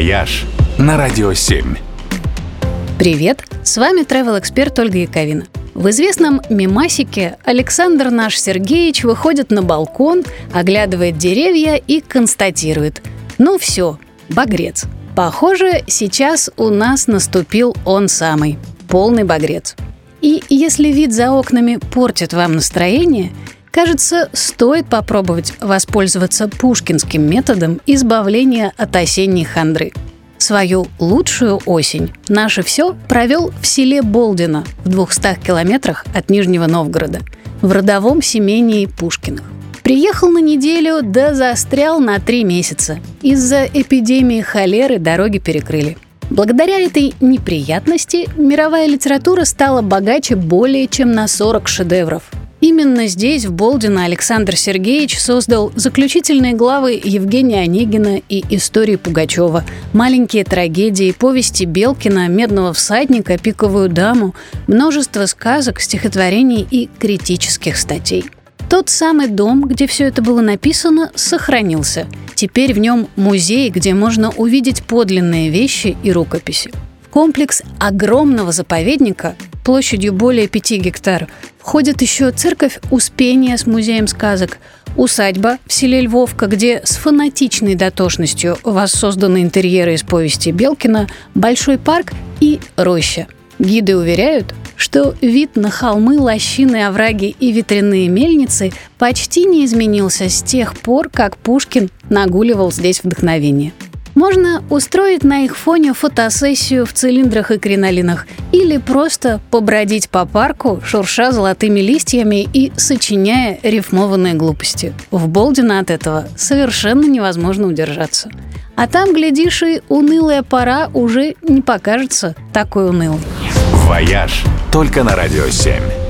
«Вояж» на Радио 7. Привет! С вами travel эксперт Ольга Яковина. В известном мемасике Александр наш Сергеевич выходит на балкон, оглядывает деревья и констатирует «Ну все, багрец». Похоже, сейчас у нас наступил он самый, полный багрец. И если вид за окнами портит вам настроение, кажется, стоит попробовать воспользоваться пушкинским методом избавления от осенней хандры. Свою лучшую осень наше все провел в селе Болдино в 200 километрах от Нижнего Новгорода, в родовом семении Пушкиных. Приехал на неделю, да застрял на три месяца. Из-за эпидемии холеры дороги перекрыли. Благодаря этой неприятности мировая литература стала богаче более чем на 40 шедевров. Именно здесь, в Болдино, Александр Сергеевич создал заключительные главы Евгения Онегина и истории Пугачева, маленькие трагедии, повести Белкина, Медного всадника, Пиковую даму, множество сказок, стихотворений и критических статей. Тот самый дом, где все это было написано, сохранился. Теперь в нем музей, где можно увидеть подлинные вещи и рукописи. В комплекс огромного заповедника площадью более 5 гектаров входит еще церковь Успения с музеем сказок, усадьба в селе Львовка, где с фанатичной дотошностью воссозданы интерьеры из повести Белкина, большой парк и роща. Гиды уверяют, что вид на холмы, лощины, овраги и ветряные мельницы почти не изменился с тех пор, как Пушкин нагуливал здесь вдохновение. Можно устроить на их фоне фотосессию в цилиндрах и кринолинах или просто побродить по парку, шурша золотыми листьями и сочиняя рифмованные глупости. В Болдина от этого совершенно невозможно удержаться. А там, глядишь, и унылая пора уже не покажется такой унылой. «Вояж» только на Радио 7.